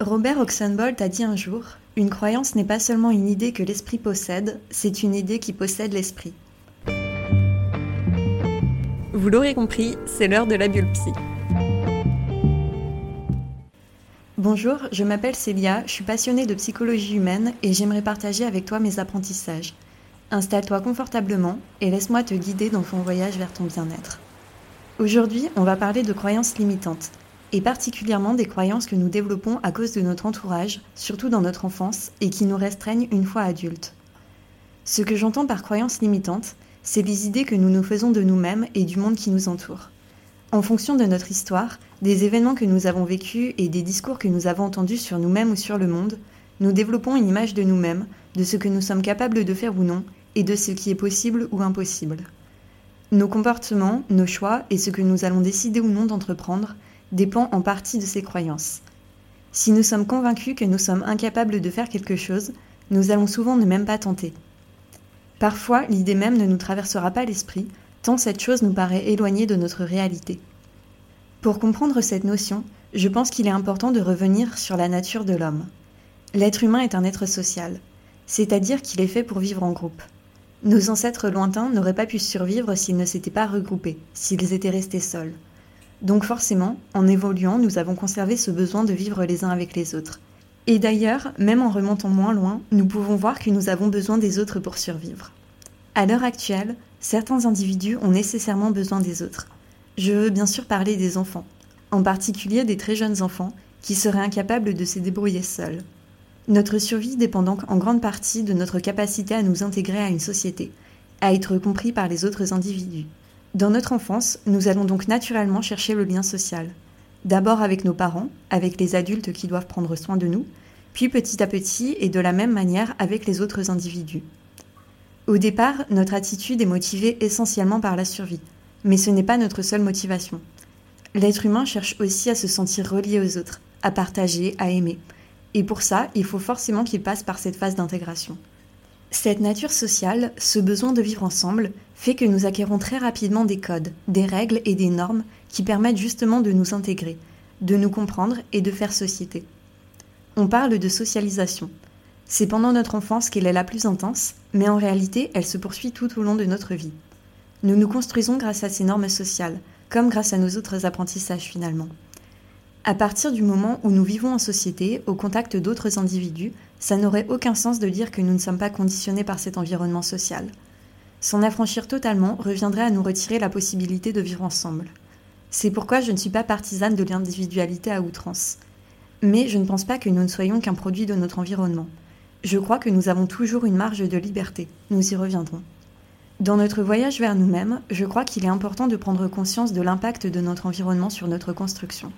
Robert Oxenbolt a dit un jour Une croyance n'est pas seulement une idée que l'esprit possède, c'est une idée qui possède l'esprit. Vous l'aurez compris, c'est l'heure de la bulle psy. Bonjour, je m'appelle Célia, je suis passionnée de psychologie humaine et j'aimerais partager avec toi mes apprentissages. Installe-toi confortablement et laisse-moi te guider dans ton voyage vers ton bien-être. Aujourd'hui, on va parler de croyances limitantes et particulièrement des croyances que nous développons à cause de notre entourage, surtout dans notre enfance, et qui nous restreignent une fois adultes. Ce que j'entends par croyances limitantes, c'est les idées que nous nous faisons de nous-mêmes et du monde qui nous entoure. En fonction de notre histoire, des événements que nous avons vécus et des discours que nous avons entendus sur nous-mêmes ou sur le monde, nous développons une image de nous-mêmes, de ce que nous sommes capables de faire ou non, et de ce qui est possible ou impossible. Nos comportements, nos choix et ce que nous allons décider ou non d'entreprendre dépend en partie de ces croyances. Si nous sommes convaincus que nous sommes incapables de faire quelque chose, nous allons souvent ne même pas tenter. Parfois, l'idée même ne nous traversera pas l'esprit, tant cette chose nous paraît éloignée de notre réalité. Pour comprendre cette notion, je pense qu'il est important de revenir sur la nature de l'homme. L'être humain est un être social, c'est-à-dire qu'il est fait pour vivre en groupe. Nos ancêtres lointains n'auraient pas pu survivre s'ils ne s'étaient pas regroupés, s'ils étaient restés seuls. Donc forcément, en évoluant, nous avons conservé ce besoin de vivre les uns avec les autres. Et d'ailleurs, même en remontant moins loin, nous pouvons voir que nous avons besoin des autres pour survivre. À l'heure actuelle, certains individus ont nécessairement besoin des autres. Je veux bien sûr parler des enfants, en particulier des très jeunes enfants qui seraient incapables de se débrouiller seuls. Notre survie dépend donc en grande partie de notre capacité à nous intégrer à une société, à être compris par les autres individus. Dans notre enfance, nous allons donc naturellement chercher le lien social. D'abord avec nos parents, avec les adultes qui doivent prendre soin de nous, puis petit à petit et de la même manière avec les autres individus. Au départ, notre attitude est motivée essentiellement par la survie, mais ce n'est pas notre seule motivation. L'être humain cherche aussi à se sentir relié aux autres, à partager, à aimer. Et pour ça, il faut forcément qu'il passe par cette phase d'intégration. Cette nature sociale, ce besoin de vivre ensemble, fait que nous acquérons très rapidement des codes, des règles et des normes qui permettent justement de nous intégrer, de nous comprendre et de faire société. On parle de socialisation. C'est pendant notre enfance qu'elle est la plus intense, mais en réalité, elle se poursuit tout au long de notre vie. Nous nous construisons grâce à ces normes sociales, comme grâce à nos autres apprentissages finalement. À partir du moment où nous vivons en société, au contact d'autres individus, ça n'aurait aucun sens de dire que nous ne sommes pas conditionnés par cet environnement social. S'en affranchir totalement reviendrait à nous retirer la possibilité de vivre ensemble. C'est pourquoi je ne suis pas partisane de l'individualité à outrance. Mais je ne pense pas que nous ne soyons qu'un produit de notre environnement. Je crois que nous avons toujours une marge de liberté. Nous y reviendrons. Dans notre voyage vers nous-mêmes, je crois qu'il est important de prendre conscience de l'impact de notre environnement sur notre construction.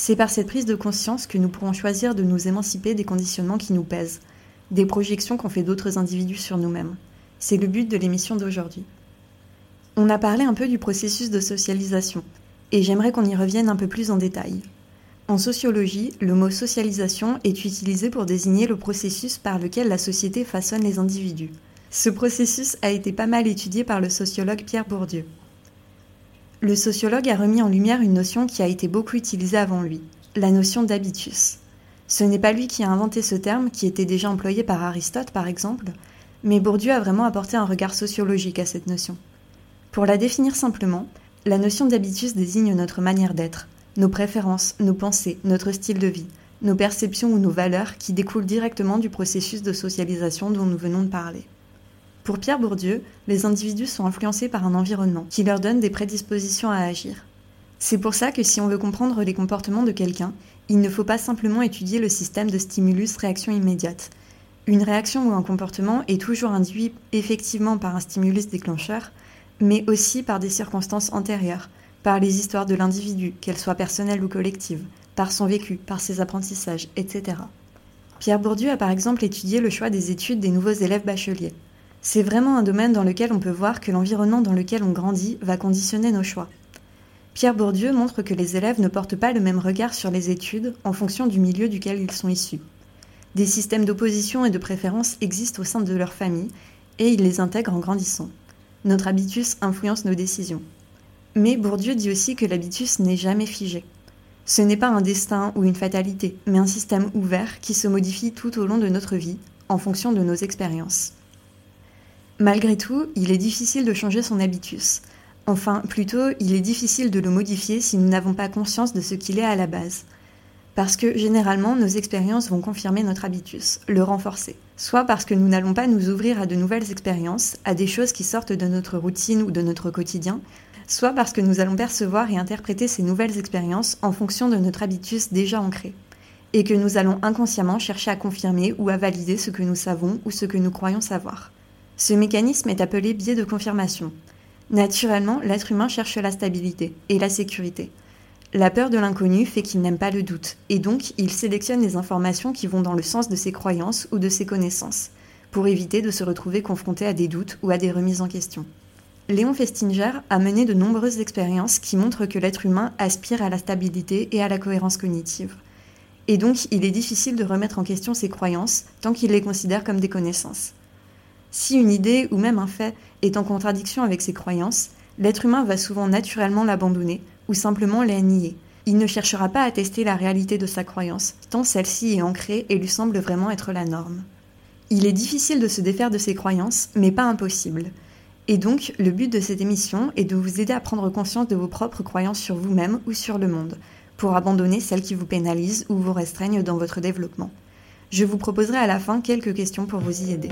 C'est par cette prise de conscience que nous pourrons choisir de nous émanciper des conditionnements qui nous pèsent, des projections qu'ont fait d'autres individus sur nous-mêmes. C'est le but de l'émission d'aujourd'hui. On a parlé un peu du processus de socialisation, et j'aimerais qu'on y revienne un peu plus en détail. En sociologie, le mot socialisation est utilisé pour désigner le processus par lequel la société façonne les individus. Ce processus a été pas mal étudié par le sociologue Pierre Bourdieu. Le sociologue a remis en lumière une notion qui a été beaucoup utilisée avant lui, la notion d'habitus. Ce n'est pas lui qui a inventé ce terme, qui était déjà employé par Aristote par exemple, mais Bourdieu a vraiment apporté un regard sociologique à cette notion. Pour la définir simplement, la notion d'habitus désigne notre manière d'être, nos préférences, nos pensées, notre style de vie, nos perceptions ou nos valeurs qui découlent directement du processus de socialisation dont nous venons de parler. Pour Pierre Bourdieu, les individus sont influencés par un environnement qui leur donne des prédispositions à agir. C'est pour ça que si on veut comprendre les comportements de quelqu'un, il ne faut pas simplement étudier le système de stimulus-réaction immédiate. Une réaction ou un comportement est toujours induit effectivement par un stimulus déclencheur, mais aussi par des circonstances antérieures, par les histoires de l'individu, qu'elles soient personnelles ou collectives, par son vécu, par ses apprentissages, etc. Pierre Bourdieu a par exemple étudié le choix des études des nouveaux élèves bacheliers. C'est vraiment un domaine dans lequel on peut voir que l'environnement dans lequel on grandit va conditionner nos choix. Pierre Bourdieu montre que les élèves ne portent pas le même regard sur les études en fonction du milieu duquel ils sont issus. Des systèmes d'opposition et de préférence existent au sein de leur famille et ils les intègrent en grandissant. Notre habitus influence nos décisions. Mais Bourdieu dit aussi que l'habitus n'est jamais figé. Ce n'est pas un destin ou une fatalité, mais un système ouvert qui se modifie tout au long de notre vie, en fonction de nos expériences. Malgré tout, il est difficile de changer son habitus. Enfin, plutôt, il est difficile de le modifier si nous n'avons pas conscience de ce qu'il est à la base. Parce que généralement, nos expériences vont confirmer notre habitus, le renforcer. Soit parce que nous n'allons pas nous ouvrir à de nouvelles expériences, à des choses qui sortent de notre routine ou de notre quotidien, soit parce que nous allons percevoir et interpréter ces nouvelles expériences en fonction de notre habitus déjà ancré, et que nous allons inconsciemment chercher à confirmer ou à valider ce que nous savons ou ce que nous croyons savoir. Ce mécanisme est appelé biais de confirmation. Naturellement, l'être humain cherche la stabilité et la sécurité. La peur de l'inconnu fait qu'il n'aime pas le doute, et donc il sélectionne les informations qui vont dans le sens de ses croyances ou de ses connaissances, pour éviter de se retrouver confronté à des doutes ou à des remises en question. Léon Festinger a mené de nombreuses expériences qui montrent que l'être humain aspire à la stabilité et à la cohérence cognitive. Et donc il est difficile de remettre en question ses croyances tant qu'il les considère comme des connaissances. Si une idée ou même un fait est en contradiction avec ses croyances, l'être humain va souvent naturellement l'abandonner ou simplement la nier. Il ne cherchera pas à tester la réalité de sa croyance, tant celle-ci est ancrée et lui semble vraiment être la norme. Il est difficile de se défaire de ses croyances, mais pas impossible. Et donc, le but de cette émission est de vous aider à prendre conscience de vos propres croyances sur vous-même ou sur le monde, pour abandonner celles qui vous pénalisent ou vous restreignent dans votre développement. Je vous proposerai à la fin quelques questions pour vous y aider.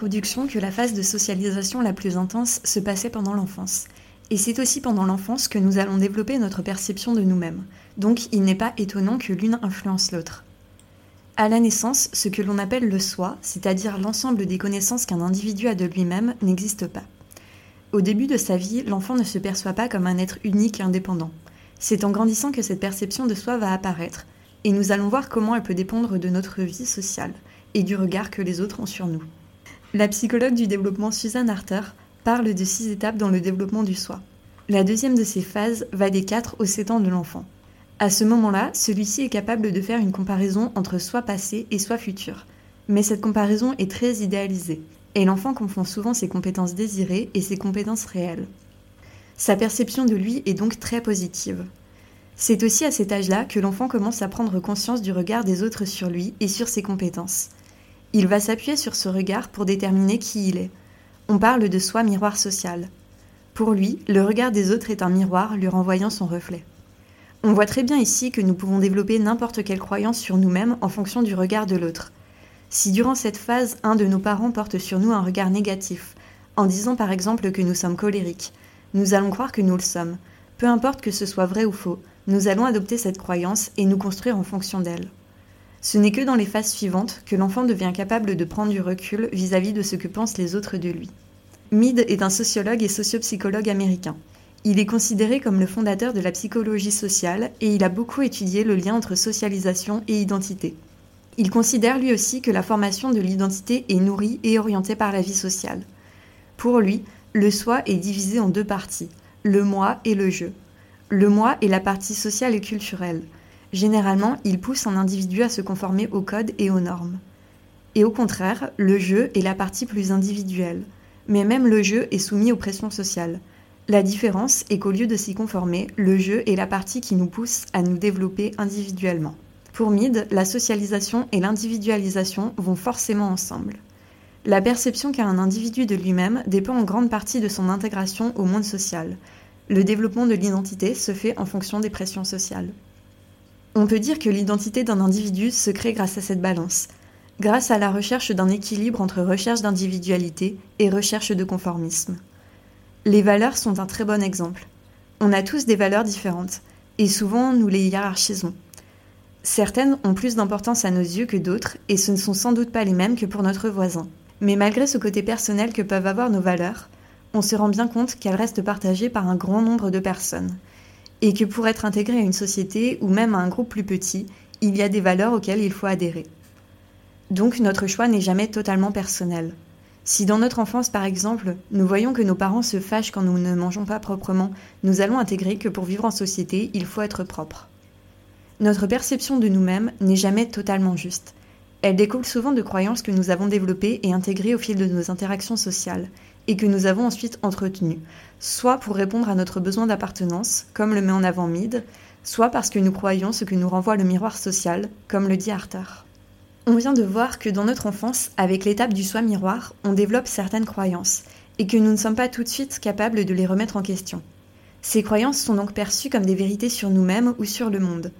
Que la phase de socialisation la plus intense se passait pendant l'enfance. Et c'est aussi pendant l'enfance que nous allons développer notre perception de nous-mêmes. Donc il n'est pas étonnant que l'une influence l'autre. À la naissance, ce que l'on appelle le soi, c'est-à-dire l'ensemble des connaissances qu'un individu a de lui-même, n'existe pas. Au début de sa vie, l'enfant ne se perçoit pas comme un être unique et indépendant. C'est en grandissant que cette perception de soi va apparaître, et nous allons voir comment elle peut dépendre de notre vie sociale, et du regard que les autres ont sur nous. La psychologue du développement Suzanne Harter parle de six étapes dans le développement du soi. La deuxième de ces phases va des 4 aux 7 ans de l'enfant. À ce moment-là, celui-ci est capable de faire une comparaison entre soi passé et soi futur, Mais cette comparaison est très idéalisée, et l'enfant confond souvent ses compétences désirées et ses compétences réelles. Sa perception de lui est donc très positive. C'est aussi à cet âge-là que l'enfant commence à prendre conscience du regard des autres sur lui et sur ses compétences. Il va s'appuyer sur ce regard pour déterminer qui il est. On parle de soi miroir social. Pour lui, le regard des autres est un miroir lui renvoyant son reflet. On voit très bien ici que nous pouvons développer n'importe quelle croyance sur nous-mêmes en fonction du regard de l'autre. Si durant cette phase, un de nos parents porte sur nous un regard négatif, en disant par exemple que nous sommes colériques, nous allons croire que nous le sommes. Peu importe que ce soit vrai ou faux, nous allons adopter cette croyance et nous construire en fonction d'elle. Ce n'est que dans les phases suivantes que l'enfant devient capable de prendre du recul vis-à-vis de ce que pensent les autres de lui. Mead est un sociologue et sociopsychologue américain. Il est considéré comme le fondateur de la psychologie sociale et il a beaucoup étudié le lien entre socialisation et identité. Il considère lui aussi que la formation de l'identité est nourrie et orientée par la vie sociale. Pour lui, le soi est divisé en deux parties, le moi et le je. Le moi est la partie sociale et culturelle. Généralement, il pousse un individu à se conformer aux codes et aux normes. Et au contraire, le jeu est la partie plus individuelle. Mais même le jeu est soumis aux pressions sociales. La différence est qu'au lieu de s'y conformer, le jeu est la partie qui nous pousse à nous développer individuellement. Pour Mead, la socialisation et l'individualisation vont forcément ensemble. La perception qu'a un individu de lui-même dépend en grande partie de son intégration au monde social, le développement de l'identité se fait en fonction des pressions sociales. On peut dire que l'identité d'un individu se crée grâce à cette balance, grâce à la recherche d'un équilibre entre recherche d'individualité et recherche de conformisme. Les valeurs sont un très bon exemple. On a tous des valeurs différentes, et souvent nous les hiérarchisons. Certaines ont plus d'importance à nos yeux que d'autres, et ce ne sont sans doute pas les mêmes que pour notre voisin. Mais malgré ce côté personnel que peuvent avoir nos valeurs, on se rend bien compte qu'elle reste partagée par un grand nombre de personnes, et que pour être intégré à une société ou même à un groupe plus petit, il y a des valeurs auxquelles il faut adhérer. Donc notre choix n'est jamais totalement personnel. Si dans notre enfance, par exemple, nous voyons que nos parents se fâchent quand nous ne mangeons pas proprement, nous allons intégrer que pour vivre en société, il faut être propre. Notre perception de nous-mêmes n'est jamais totalement juste. Elle découle souvent de croyances que nous avons développées et intégrées au fil de nos interactions sociales, et que nous avons ensuite entretenu, soit pour répondre à notre besoin d'appartenance, comme le met en avant Mead, soit parce que nous croyons ce que nous renvoie le miroir social, comme le dit Arthur. On vient de voir que dans notre enfance, avec l'étape du soi miroir, on développe certaines croyances, et que nous ne sommes pas tout de suite capables de les remettre en question. Ces croyances sont donc perçues comme des vérités sur nous-mêmes ou sur le monde.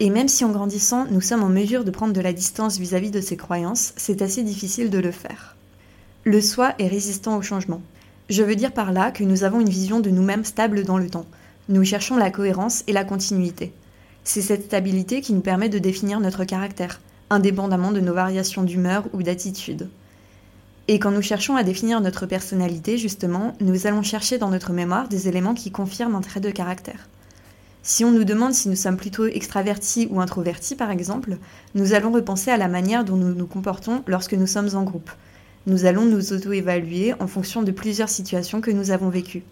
Et même si en grandissant, nous sommes en mesure de prendre de la distance vis-à-vis -vis de ces croyances, c'est assez difficile de le faire. Le soi est résistant au changement. Je veux dire par là que nous avons une vision de nous-mêmes stable dans le temps. Nous cherchons la cohérence et la continuité. C'est cette stabilité qui nous permet de définir notre caractère, indépendamment de nos variations d'humeur ou d'attitude. Et quand nous cherchons à définir notre personnalité, justement, nous allons chercher dans notre mémoire des éléments qui confirment un trait de caractère. Si on nous demande si nous sommes plutôt extravertis ou introvertis, par exemple, nous allons repenser à la manière dont nous nous comportons lorsque nous sommes en groupe, nous allons nous auto-évaluer en fonction de plusieurs situations que nous avons vécues.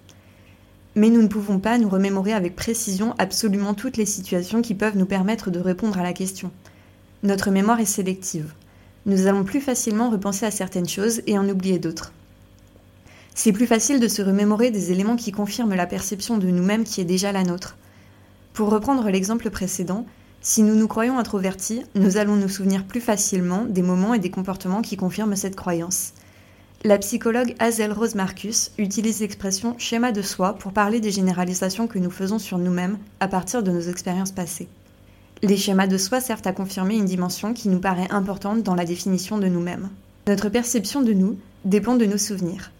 Mais nous ne pouvons pas nous remémorer avec précision absolument toutes les situations qui peuvent nous permettre de répondre à la question. Notre mémoire est sélective. Nous allons plus facilement repenser à certaines choses et en oublier d'autres. C'est plus facile de se remémorer des éléments qui confirment la perception de nous-mêmes qui est déjà la nôtre. Pour reprendre l'exemple précédent, si nous nous croyons introvertis, nous allons nous souvenir plus facilement des moments et des comportements qui confirment cette croyance. La psychologue Hazel Rose Marcus utilise l'expression schéma de soi pour parler des généralisations que nous faisons sur nous-mêmes à partir de nos expériences passées. Les schémas de soi servent à confirmer une dimension qui nous paraît importante dans la définition de nous-mêmes. Notre perception de nous dépend de nos souvenirs,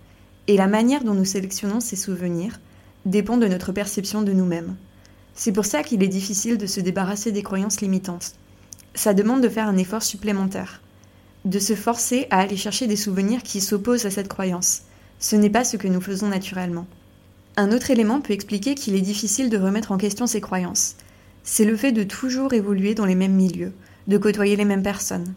et la manière dont nous sélectionnons ces souvenirs dépend de notre perception de nous-mêmes. C'est pour ça qu'il est difficile de se débarrasser des croyances limitantes. Ça demande de faire un effort supplémentaire, de se forcer à aller chercher des souvenirs qui s'opposent à cette croyance. Ce n'est pas ce que nous faisons naturellement. Un autre élément peut expliquer qu'il est difficile de remettre en question ces croyances. C'est le fait de toujours évoluer dans les mêmes milieux, de côtoyer les mêmes personnes.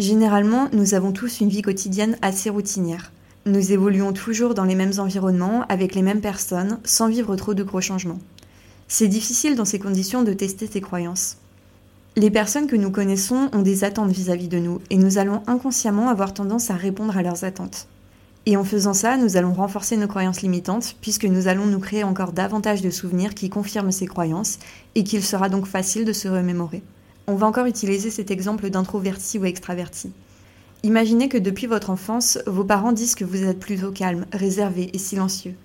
Généralement, nous avons tous une vie quotidienne assez routinière. Nous évoluons toujours dans les mêmes environnements, avec les mêmes personnes, sans vivre trop de gros changements. C'est difficile dans ces conditions de tester ses croyances. Les personnes que nous connaissons ont des attentes vis-à-vis de nous et nous allons inconsciemment avoir tendance à répondre à leurs attentes. Et en faisant ça, nous allons renforcer nos croyances limitantes puisque nous allons nous créer encore davantage de souvenirs qui confirment ces croyances et qu'il sera donc facile de se remémorer. On va encore utiliser cet exemple d'introverti ou extraverti. Imaginez que depuis votre enfance, vos parents disent que vous êtes plutôt calme, réservé et silencieux.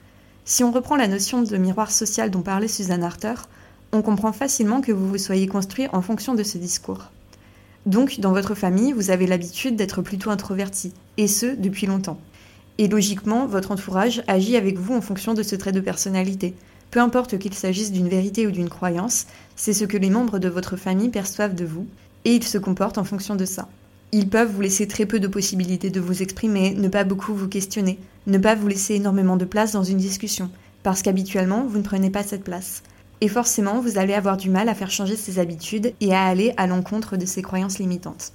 Si on reprend la notion de miroir social dont parlait Suzanne Harter, on comprend facilement que vous vous soyez construit en fonction de ce discours. Donc, dans votre famille, vous avez l'habitude d'être plutôt introverti, et ce, depuis longtemps. Et logiquement, votre entourage agit avec vous en fonction de ce trait de personnalité. Peu importe qu'il s'agisse d'une vérité ou d'une croyance, c'est ce que les membres de votre famille perçoivent de vous, et ils se comportent en fonction de ça. Ils peuvent vous laisser très peu de possibilités de vous exprimer, ne pas beaucoup vous questionner, ne pas vous laisser énormément de place dans une discussion, parce qu'habituellement, vous ne prenez pas cette place. Et forcément, vous allez avoir du mal à faire changer ces habitudes et à aller à l'encontre de ces croyances limitantes.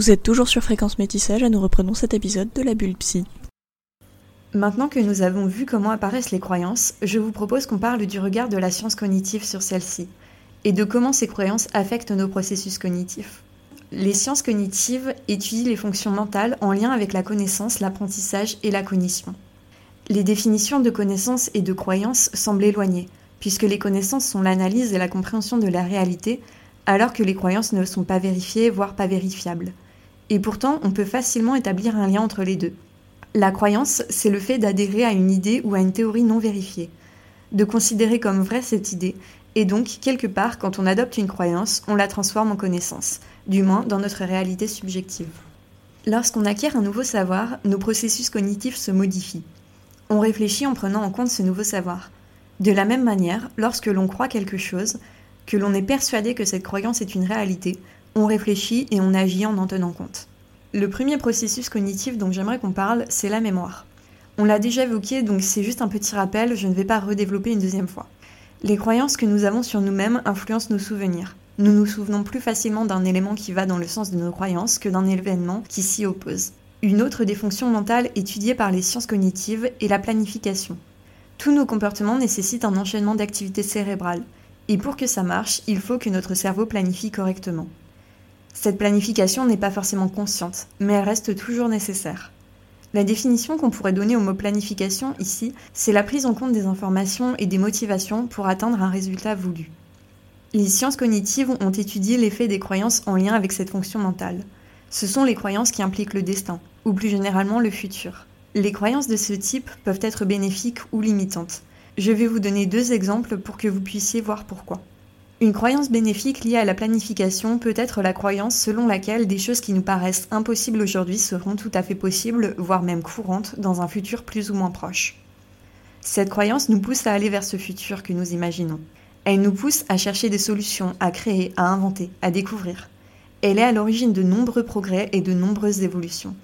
Vous êtes toujours sur Fréquence Métissage et nous reprenons cet épisode de la bulle psy. Maintenant que nous avons vu comment apparaissent les croyances, je vous propose qu'on parle du regard de la science cognitive sur celles-ci et de comment ces croyances affectent nos processus cognitifs. Les sciences cognitives étudient les fonctions mentales en lien avec la connaissance, l'apprentissage et la cognition. Les définitions de connaissance et de croyance semblent éloignées, puisque les connaissances sont l'analyse et la compréhension de la réalité, alors que les croyances ne sont pas vérifiées, voire pas vérifiables. Et pourtant, on peut facilement établir un lien entre les deux. La croyance, c'est le fait d'adhérer à une idée ou à une théorie non vérifiée, de considérer comme vraie cette idée Et donc, quelque part, quand on adopte une croyance, on la transforme en connaissance, du moins dans notre réalité subjective. Lorsqu'on acquiert un nouveau savoir, nos processus cognitifs se modifient. On réfléchit en prenant en compte ce nouveau savoir. De la même manière, lorsque l'on croit quelque chose, que l'on est persuadé que cette croyance est une réalité, on réfléchit et on agit en en tenant compte. Le premier processus cognitif dont j'aimerais qu'on parle, c'est la mémoire. On l'a déjà évoqué, donc c'est juste un petit rappel, je ne vais pas redévelopper une deuxième fois. Les croyances que nous avons sur nous-mêmes influencent nos souvenirs. Nous nous souvenons plus facilement d'un élément qui va dans le sens de nos croyances que d'un événement qui s'y oppose. Une autre des fonctions mentales étudiée par les sciences cognitives est la planification. Tous nos comportements nécessitent un enchaînement d'activités cérébrales, et pour que ça marche, il faut que notre cerveau planifie correctement. Cette planification n'est pas forcément consciente, mais elle reste toujours nécessaire. La définition qu'on pourrait donner au mot planification ici, c'est la prise en compte des informations et des motivations pour atteindre un résultat voulu. Les sciences cognitives ont étudié l'effet des croyances en lien avec cette fonction mentale. Ce sont les croyances qui impliquent le destin, ou plus généralement le futur. Les croyances de ce type peuvent être bénéfiques ou limitantes. Je vais vous donner deux exemples pour que vous puissiez voir pourquoi. Une croyance bénéfique liée à la planification peut être la croyance selon laquelle des choses qui nous paraissent impossibles aujourd'hui seront tout à fait possibles, voire même courantes, dans un futur plus ou moins proche. Cette croyance nous pousse à aller vers ce futur que nous imaginons. Elle nous pousse à chercher des solutions, à créer, à inventer, à découvrir. Elle est à l'origine de nombreux progrès et de nombreuses évolutions.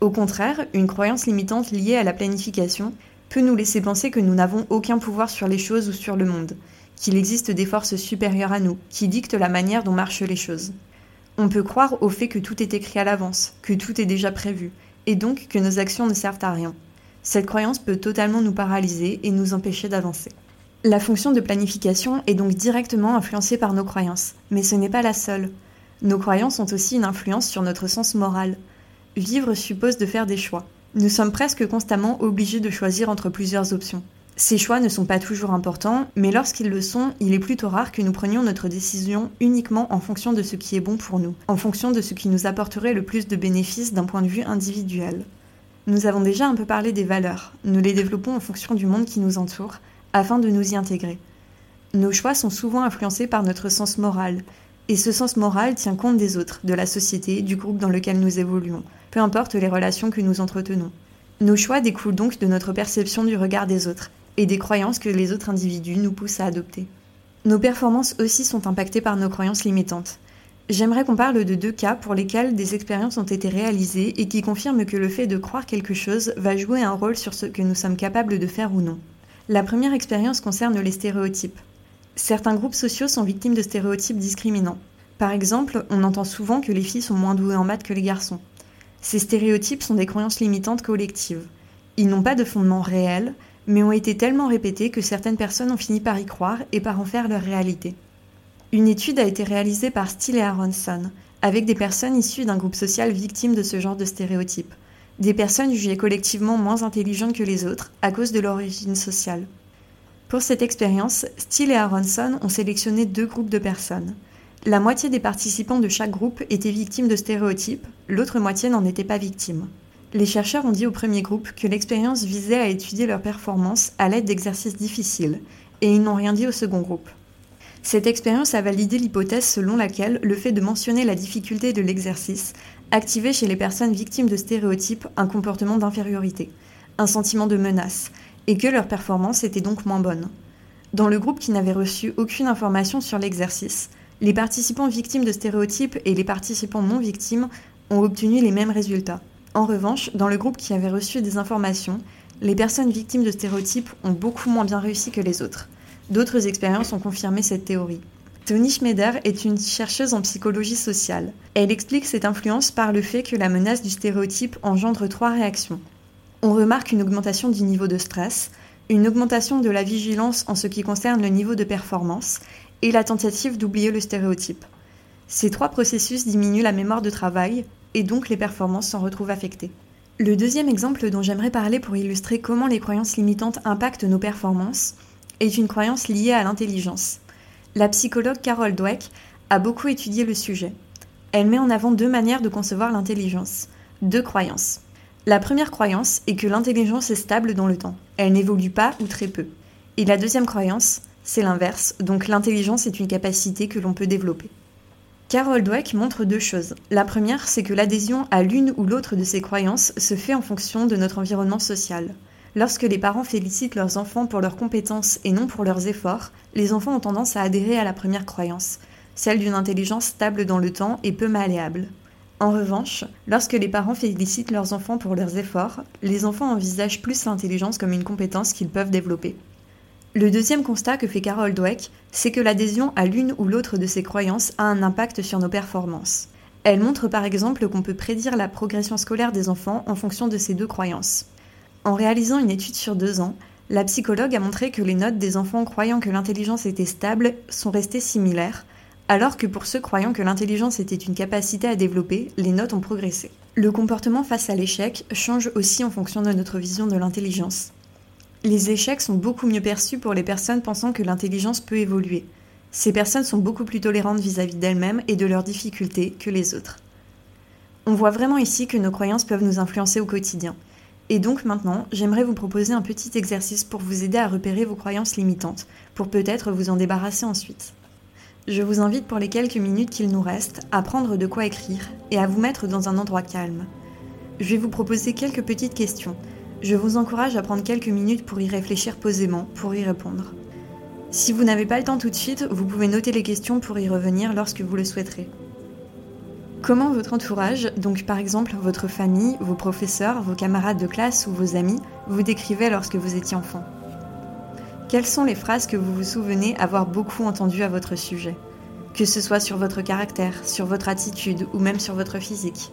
Au contraire, une croyance limitante liée à la planification peut nous laisser penser que nous n'avons aucun pouvoir sur les choses ou sur le monde, qu'il existe des forces supérieures à nous, qui dictent la manière dont marchent les choses. On peut croire au fait que tout est écrit à l'avance, que tout est déjà prévu, et donc que nos actions ne servent à rien. Cette croyance peut totalement nous paralyser et nous empêcher d'avancer. La fonction de planification est donc directement influencée par nos croyances, mais ce n'est pas la seule. Nos croyances ont aussi une influence sur notre sens moral. Vivre suppose de faire des choix. Nous sommes presque constamment obligés de choisir entre plusieurs options. Ces choix ne sont pas toujours importants, mais lorsqu'ils le sont, il est plutôt rare que nous prenions notre décision uniquement en fonction de ce qui est bon pour nous, en fonction de ce qui nous apporterait le plus de bénéfices d'un point de vue individuel. Nous avons déjà un peu parlé des valeurs, nous les développons en fonction du monde qui nous entoure, afin de nous y intégrer. Nos choix sont souvent influencés par notre sens moral, et ce sens moral tient compte des autres, de la société, du groupe dans lequel nous évoluons, peu importe les relations que nous entretenons. Nos choix découlent donc de notre perception du regard des autres, et des croyances que les autres individus nous poussent à adopter. Nos performances aussi sont impactées par nos croyances limitantes. J'aimerais qu'on parle de deux cas pour lesquels des expériences ont été réalisées et qui confirment que le fait de croire quelque chose va jouer un rôle sur ce que nous sommes capables de faire ou non. La première expérience concerne les stéréotypes. Certains groupes sociaux sont victimes de stéréotypes discriminants. Par exemple, on entend souvent que les filles sont moins douées en maths que les garçons. Ces stéréotypes sont des croyances limitantes collectives. Ils n'ont pas de fondement réel, mais ont été tellement répétés que certaines personnes ont fini par y croire et par en faire leur réalité. Une étude a été réalisée par Steele et Aronson, avec des personnes issues d'un groupe social victime de ce genre de stéréotypes, des personnes jugées collectivement moins intelligentes que les autres à cause de leur origine sociale. Pour cette expérience, Steele et Aronson ont sélectionné deux groupes de personnes. La moitié des participants de chaque groupe étaient victimes de stéréotypes, l'autre moitié n'en était pas victime. Les chercheurs ont dit au premier groupe que l'expérience visait à étudier leur performance à l'aide d'exercices difficiles, et ils n'ont rien dit au second groupe. Cette expérience a validé l'hypothèse selon laquelle le fait de mentionner la difficulté de l'exercice activait chez les personnes victimes de stéréotypes un comportement d'infériorité, un sentiment de menace, et que leur performance était donc moins bonne. Dans le groupe qui n'avait reçu aucune information sur l'exercice, les participants victimes de stéréotypes et les participants non victimes ont obtenu les mêmes résultats. En revanche, dans le groupe qui avait reçu des informations, les personnes victimes de stéréotypes ont beaucoup moins bien réussi que les autres. D'autres expériences ont confirmé cette théorie. Tony Schmeder est une chercheuse en psychologie sociale. Elle explique cette influence par le fait que la menace du stéréotype engendre trois réactions. On remarque une augmentation du niveau de stress, une augmentation de la vigilance en ce qui concerne le niveau de performance et la tentative d'oublier le stéréotype. Ces trois processus diminuent la mémoire de travail, et donc les performances s'en retrouvent affectées. Le deuxième exemple dont j'aimerais parler pour illustrer comment les croyances limitantes impactent nos performances est une croyance liée à l'intelligence. La psychologue Carol Dweck a beaucoup étudié le sujet. Elle met en avant deux manières de concevoir l'intelligence, deux croyances. La première croyance est que l'intelligence est stable dans le temps, elle n'évolue pas ou très peu. Et la deuxième croyance, c'est l'inverse, donc l'intelligence est une capacité que l'on peut développer. Carol Dweck montre deux choses. La première, c'est que l'adhésion à l'une ou l'autre de ces croyances se fait en fonction de notre environnement social. Lorsque les parents félicitent leurs enfants pour leurs compétences et non pour leurs efforts, les enfants ont tendance à adhérer à la première croyance, celle d'une intelligence stable dans le temps et peu malléable. En revanche, lorsque les parents félicitent leurs enfants pour leurs efforts, les enfants envisagent plus l'intelligence comme une compétence qu'ils peuvent développer. Le deuxième constat que fait Carol Dweck, c'est que l'adhésion à l'une ou l'autre de ces croyances a un impact sur nos performances. Elle montre par exemple qu'on peut prédire la progression scolaire des enfants en fonction de ces deux croyances. En réalisant une étude sur deux ans, la psychologue a montré que les notes des enfants croyant que l'intelligence était stable sont restées similaires, alors que pour ceux croyant que l'intelligence était une capacité à développer, les notes ont progressé. Le comportement face à l'échec change aussi en fonction de notre vision de l'intelligence. Les échecs sont beaucoup mieux perçus pour les personnes pensant que l'intelligence peut évoluer. Ces personnes sont beaucoup plus tolérantes vis-à-vis d'elles-mêmes et de leurs difficultés que les autres. On voit vraiment ici que nos croyances peuvent nous influencer au quotidien. Et donc maintenant, j'aimerais vous proposer un petit exercice pour vous aider à repérer vos croyances limitantes, pour peut-être vous en débarrasser ensuite. Je vous invite pour les quelques minutes qu'il nous reste à prendre de quoi écrire et à vous mettre dans un endroit calme. Je vais vous proposer quelques petites questions je vous encourage à prendre quelques minutes pour y réfléchir posément, pour y répondre. Si vous n'avez pas le temps tout de suite, vous pouvez noter les questions pour y revenir lorsque vous le souhaiterez. Comment votre entourage, donc par exemple votre famille, vos professeurs, vos camarades de classe ou vos amis, vous décrivaient lorsque vous étiez enfant? Quelles sont les phrases que vous vous souvenez avoir beaucoup entendues à votre sujet? Que ce soit sur votre caractère, sur votre attitude ou même sur votre physique?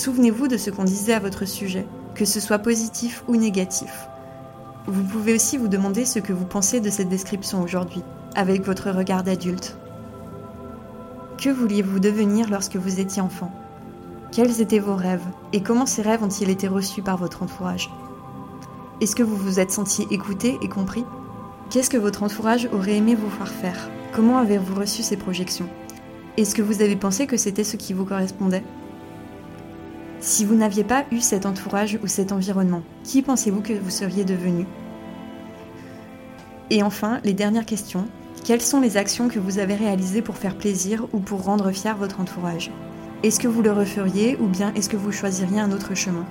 Souvenez-vous de ce qu'on disait à votre sujet, que ce soit positif ou négatif. Vous pouvez aussi vous demander ce que vous pensez de cette description aujourd'hui, avec votre regard d'adulte. Que vouliez-vous devenir lorsque vous étiez enfant? Quels étaient vos rêves? Et comment ces rêves ont-ils été reçus par votre entourage? Est-ce que vous vous êtes senti écouté et compris? Qu'est-ce que votre entourage aurait aimé vous voir faire? Comment avez-vous reçu ces projections? Est-ce que vous avez pensé que c'était ce qui vous correspondait? Si vous n'aviez pas eu cet entourage ou cet environnement, qui pensez-vous que vous seriez devenu? Et enfin, les dernières questions. Quelles sont les actions que vous avez réalisées pour faire plaisir ou pour rendre fier votre entourage? Est-ce que vous le referiez ou bien est-ce que vous choisiriez un autre chemin?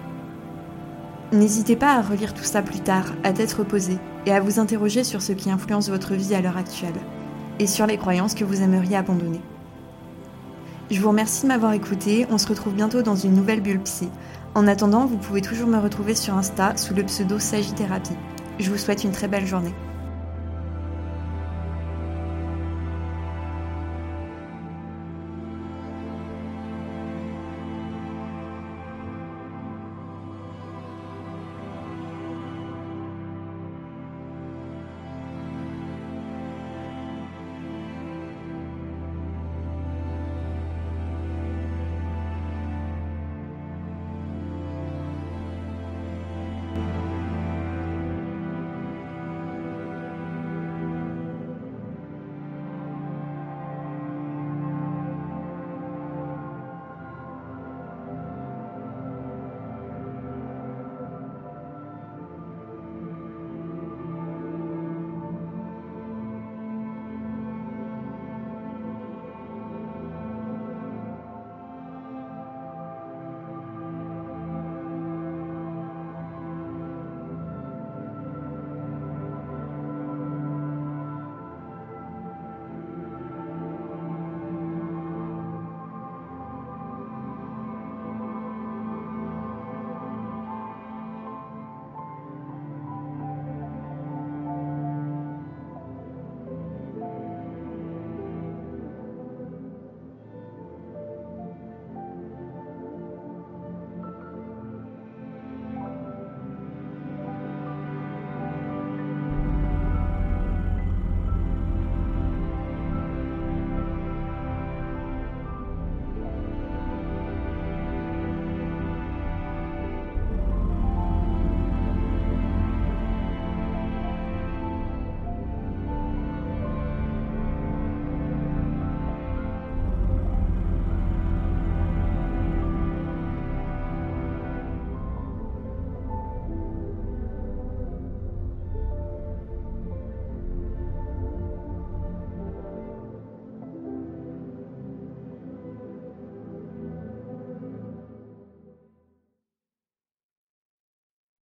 N'hésitez pas à relire tout ça plus tard, à tête reposée, et à vous interroger sur ce qui influence votre vie à l'heure actuelle, et sur les croyances que vous aimeriez abandonner. Je vous remercie de m'avoir écouté. On se retrouve bientôt dans une nouvelle bulle psy. En attendant, vous pouvez toujours me retrouver sur Insta sous le pseudo Sagittérapie. Je vous souhaite une très belle journée.